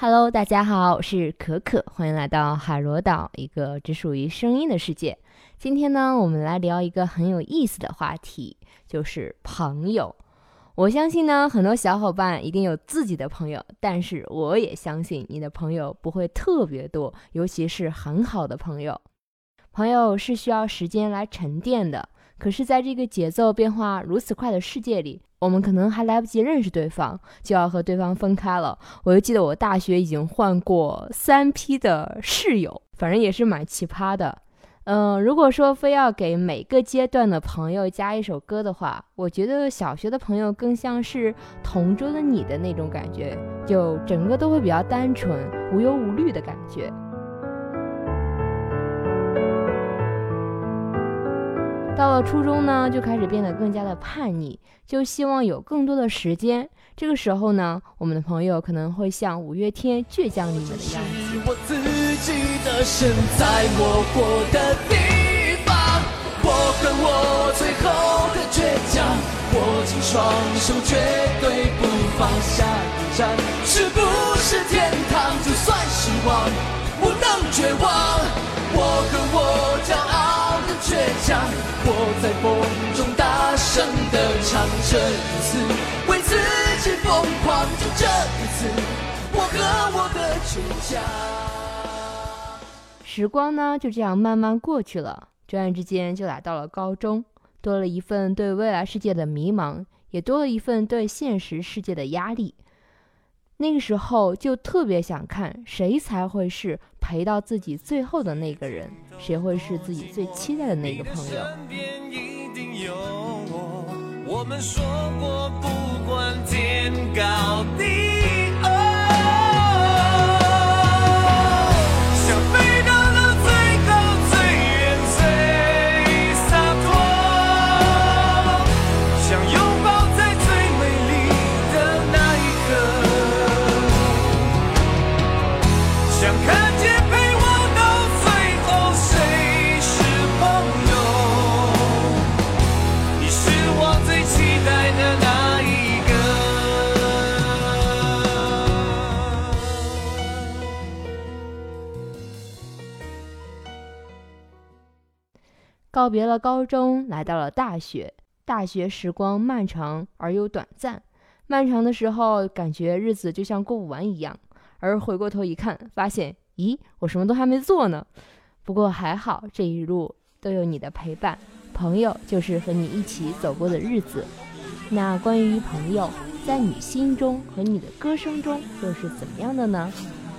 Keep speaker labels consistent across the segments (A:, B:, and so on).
A: Hello，大家好，我是可可，欢迎来到海螺岛，一个只属于声音的世界。今天呢，我们来聊一个很有意思的话题，就是朋友。我相信呢，很多小伙伴一定有自己的朋友，但是我也相信你的朋友不会特别多，尤其是很好的朋友。朋友是需要时间来沉淀的，可是，在这个节奏变化如此快的世界里，我们可能还来不及认识对方，就要和对方分开了。我就记得我大学已经换过三批的室友，反正也是蛮奇葩的。嗯，如果说非要给每个阶段的朋友加一首歌的话，我觉得小学的朋友更像是同桌的你的那种感觉，就整个都会比较单纯、无忧无虑的感觉。到了初中呢，就开始变得更加的叛逆，就希望有更多的时间。这个时候呢，我们的朋友可能会像五月天倔强你们的样
B: 子。我自己的身在我活的地方，我和我最后的倔强，握紧双手，绝对不放下一站。是不是天堂，就算失望，不能绝望。我和我骄傲。风中大声的唱这一次，为自己疯狂，就这一次，我和我的倔强。
A: 时光呢，就这样慢慢过去了，转眼之间就来到了高中，多了一份对未来世界的迷茫，也多了一份对现实世界的压力。那个时候就特别想看谁才会是陪到自己最后的那个人，谁会是自己最期待的那个朋友。我们说过不管天高地。告别了高中，来到了大学。大学时光漫长而又短暂，漫长的时候感觉日子就像过不完一样，而回过头一看，发现，咦，我什么都还没做呢。不过还好，这一路都有你的陪伴，朋友就是和你一起走过的日子。那关于朋友，在你心中和你的歌声中又是怎么样的呢？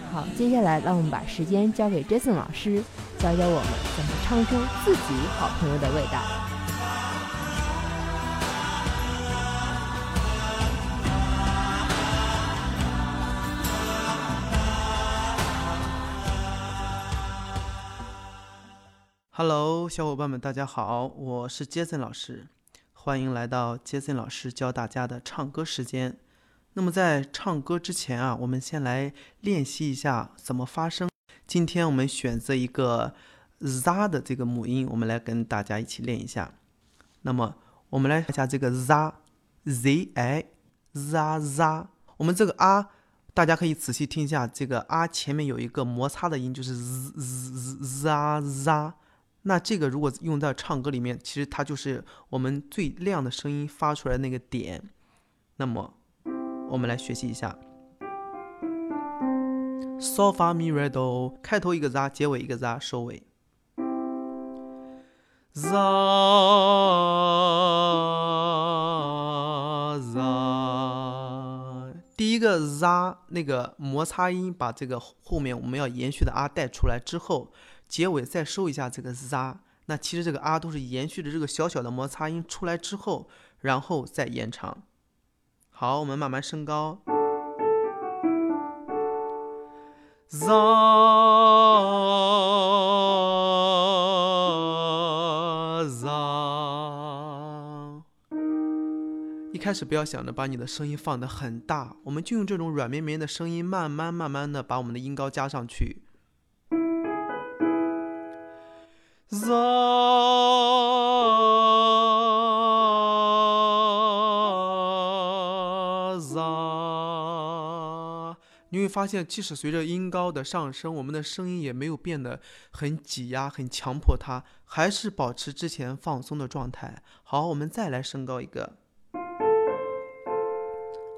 A: 好，接下来让我们把时间交给 Jason 老师，教教我们怎么唱出自己好朋友的味道。
C: Hello，小伙伴们，大家好，我是 Jason 老师，欢迎来到 Jason 老师教大家的唱歌时间。那么在唱歌之前啊，我们先来练习一下怎么发声。今天我们选择一个 z 的这个母音，我们来跟大家一起练一下。那么我们来看一下这个 z z i z z。我们这个啊，大家可以仔细听一下，这个啊前面有一个摩擦的音，就是 z z z z。那这个如果用在唱歌里面，其实它就是我们最亮的声音发出来那个点。那么。我们来学习一下，so fa mi re do，开头一个 za，结尾一个 za，收尾。za za，第一个 za 那个摩擦音，把这个后面我们要延续的啊带出来之后，结尾再收一下这个 za。那其实这个啊都是延续的这个小小的摩擦音出来之后，然后再延长。好，我们慢慢升高。Za za，一开始不要想着把你的声音放得很大，我们就用这种软绵绵的声音，慢慢慢慢的把我们的音高加上去。za。你会发现，即使随着音高的上升，我们的声音也没有变得很挤压、很强迫它，还是保持之前放松的状态。好，我们再来升高一个，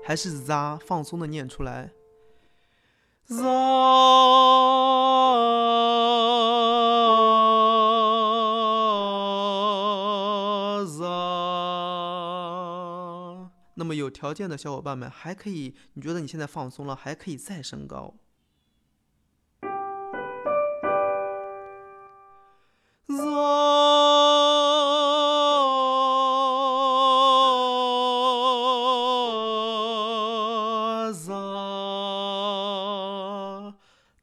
C: 还是 za 放松的念出来，z。那么有条件的小伙伴们还可以，你觉得你现在放松了，还可以再升高。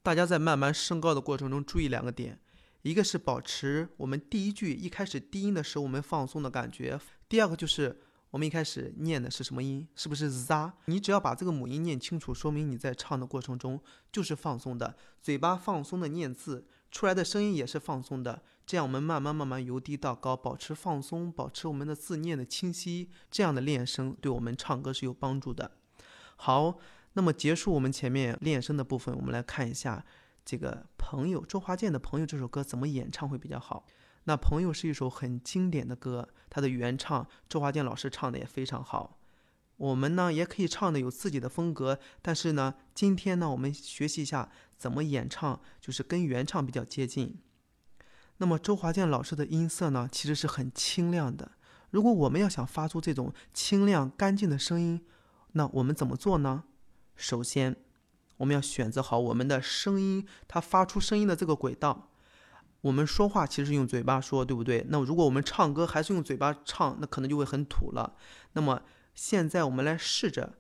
C: 大家在慢慢升高的过程中，注意两个点：一个是保持我们第一句一开始低音的时候我们放松的感觉；第二个就是。我们一开始念的是什么音？是不是 z？你只要把这个母音念清楚，说明你在唱的过程中就是放松的，嘴巴放松的念字，出来的声音也是放松的。这样我们慢慢慢慢由低到高，保持放松，保持我们的字念的清晰，这样的练声对我们唱歌是有帮助的。好，那么结束我们前面练声的部分，我们来看一下这个朋友周华健的朋友这首歌怎么演唱会比较好。那朋友是一首很经典的歌，它的原唱周华健老师唱的也非常好。我们呢也可以唱的有自己的风格，但是呢，今天呢我们学习一下怎么演唱，就是跟原唱比较接近。那么周华健老师的音色呢，其实是很清亮的。如果我们要想发出这种清亮干净的声音，那我们怎么做呢？首先，我们要选择好我们的声音，它发出声音的这个轨道。我们说话其实是用嘴巴说，对不对？那如果我们唱歌还是用嘴巴唱，那可能就会很土了。那么现在我们来试着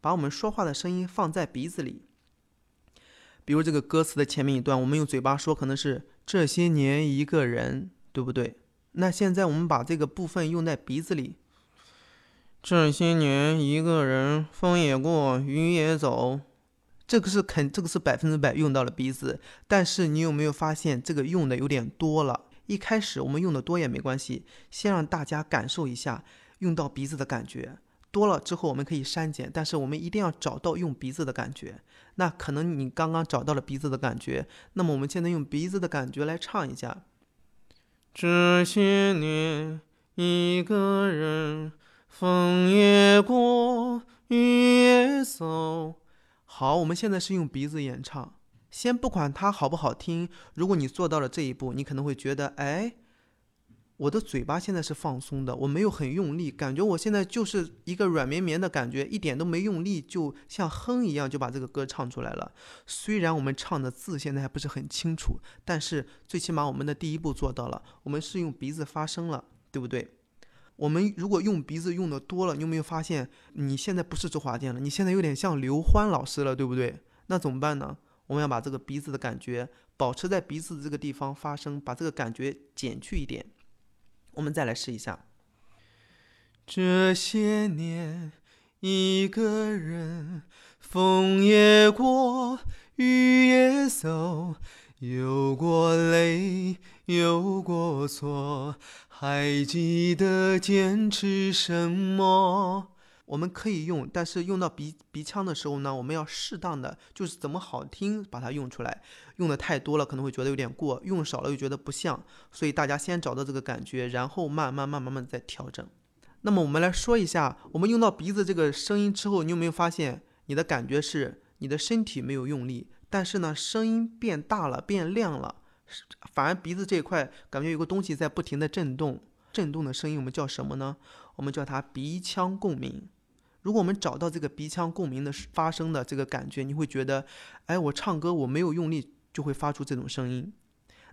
C: 把我们说话的声音放在鼻子里。比如这个歌词的前面一段，我们用嘴巴说，可能是这些年一个人，对不对？那现在我们把这个部分用在鼻子里。这些年一个人，风也过，雨也走。这个是肯，这个是百分之百用到了鼻子，但是你有没有发现这个用的有点多了？一开始我们用的多也没关系，先让大家感受一下用到鼻子的感觉。多了之后我们可以删减，但是我们一定要找到用鼻子的感觉。那可能你刚刚找到了鼻子的感觉，那么我们现在用鼻子的感觉来唱一下。这些年一个人，风也过，雨也走。好，我们现在是用鼻子演唱。先不管它好不好听，如果你做到了这一步，你可能会觉得，哎，我的嘴巴现在是放松的，我没有很用力，感觉我现在就是一个软绵绵的感觉，一点都没用力，就像哼一样就把这个歌唱出来了。虽然我们唱的字现在还不是很清楚，但是最起码我们的第一步做到了，我们是用鼻子发声了，对不对？我们如果用鼻子用的多了，你有没有发现你现在不是周华健了？你现在有点像刘欢老师了，对不对？那怎么办呢？我们要把这个鼻子的感觉保持在鼻子这个地方发声，把这个感觉减去一点。我们再来试一下。这些年，一个人，风也过，雨也走，有过泪，有过错。还记得坚持什么？我们可以用，但是用到鼻鼻腔的时候呢，我们要适当的，就是怎么好听把它用出来。用的太多了可能会觉得有点过，用少了又觉得不像。所以大家先找到这个感觉，然后慢慢慢慢慢再调整。那么我们来说一下，我们用到鼻子这个声音之后，你有没有发现你的感觉是你的身体没有用力，但是呢声音变大了，变亮了。反而鼻子这一块感觉有个东西在不停的震动，震动的声音我们叫什么呢？我们叫它鼻腔共鸣。如果我们找到这个鼻腔共鸣的发声的这个感觉，你会觉得，哎，我唱歌我没有用力就会发出这种声音。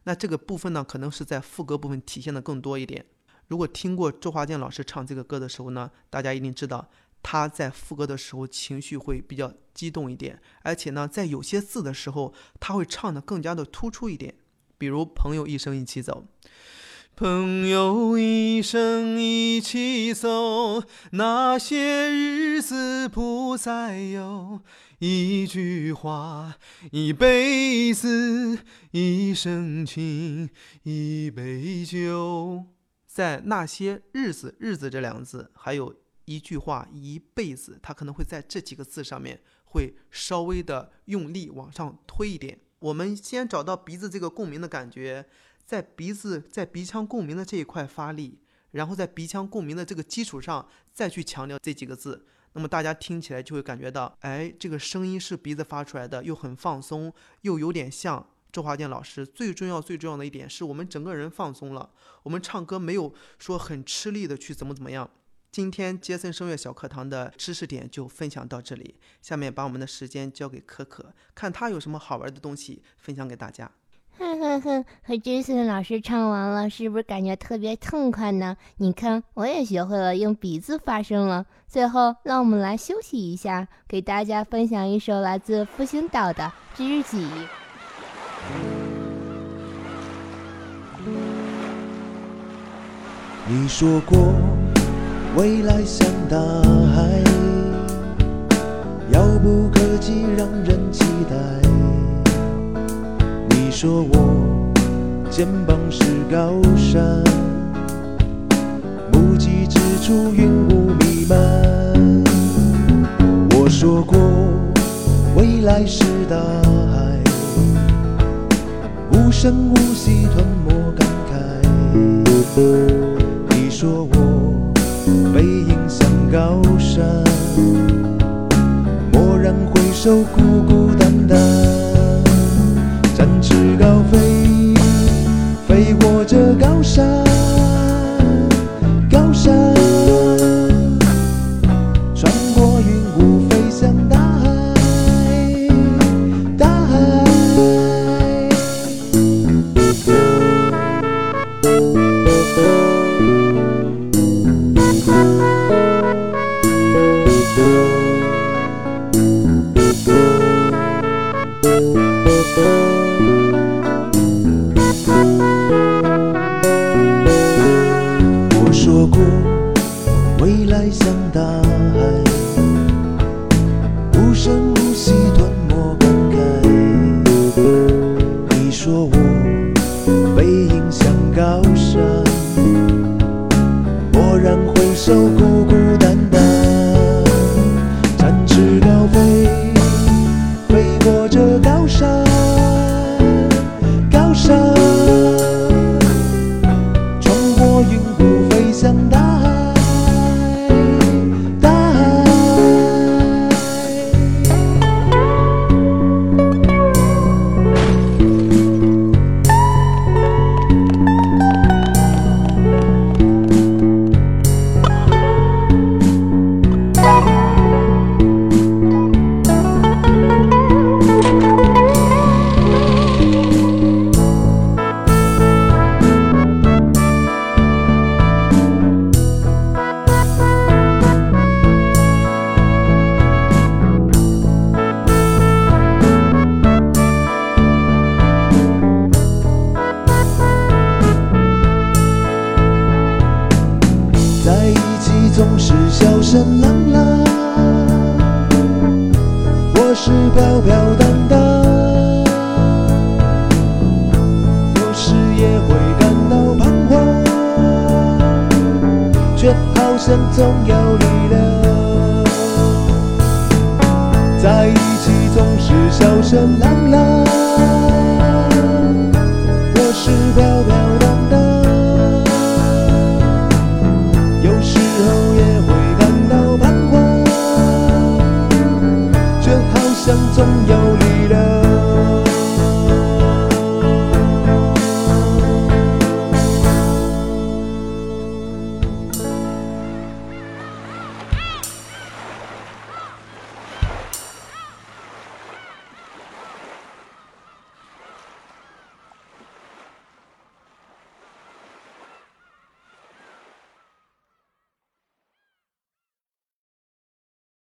C: 那这个部分呢，可能是在副歌部分体现的更多一点。如果听过周华健老师唱这个歌的时候呢，大家一定知道他在副歌的时候情绪会比较激动一点，而且呢，在有些字的时候他会唱的更加的突出一点。比如朋友一生一起走，朋友一生一起走，那些日子不再有。一句话，一辈子，一生情，一杯酒。在那些日子，日子这两个字，还有一句话，一辈子，它可能会在这几个字上面。会稍微的用力往上推一点。我们先找到鼻子这个共鸣的感觉，在鼻子在鼻腔共鸣的这一块发力，然后在鼻腔共鸣的这个基础上再去强调这几个字。那么大家听起来就会感觉到，哎，这个声音是鼻子发出来的，又很放松，又有点像周华健老师。最重要、最重要的一点是我们整个人放松了，我们唱歌没有说很吃力的去怎么怎么样。今天杰森声乐小课堂的知识点就分享到这里，下面把我们的时间交给可可，看他有什么好玩的东西分享给大家。
A: 哼哼哼，和杰森老师唱完了，是不是感觉特别痛快呢？你看，我也学会了用鼻子发声了。最后，让我们来休息一下，给大家分享一首来自复兴岛的《知己》。
D: 你说过未来像大海，遥不可及，让人期待。你说我肩膀是高山，目击之处云雾弥漫。我说过未来是大海，无声无息吞没感慨。你说我高山，蓦然回首，故国好像总有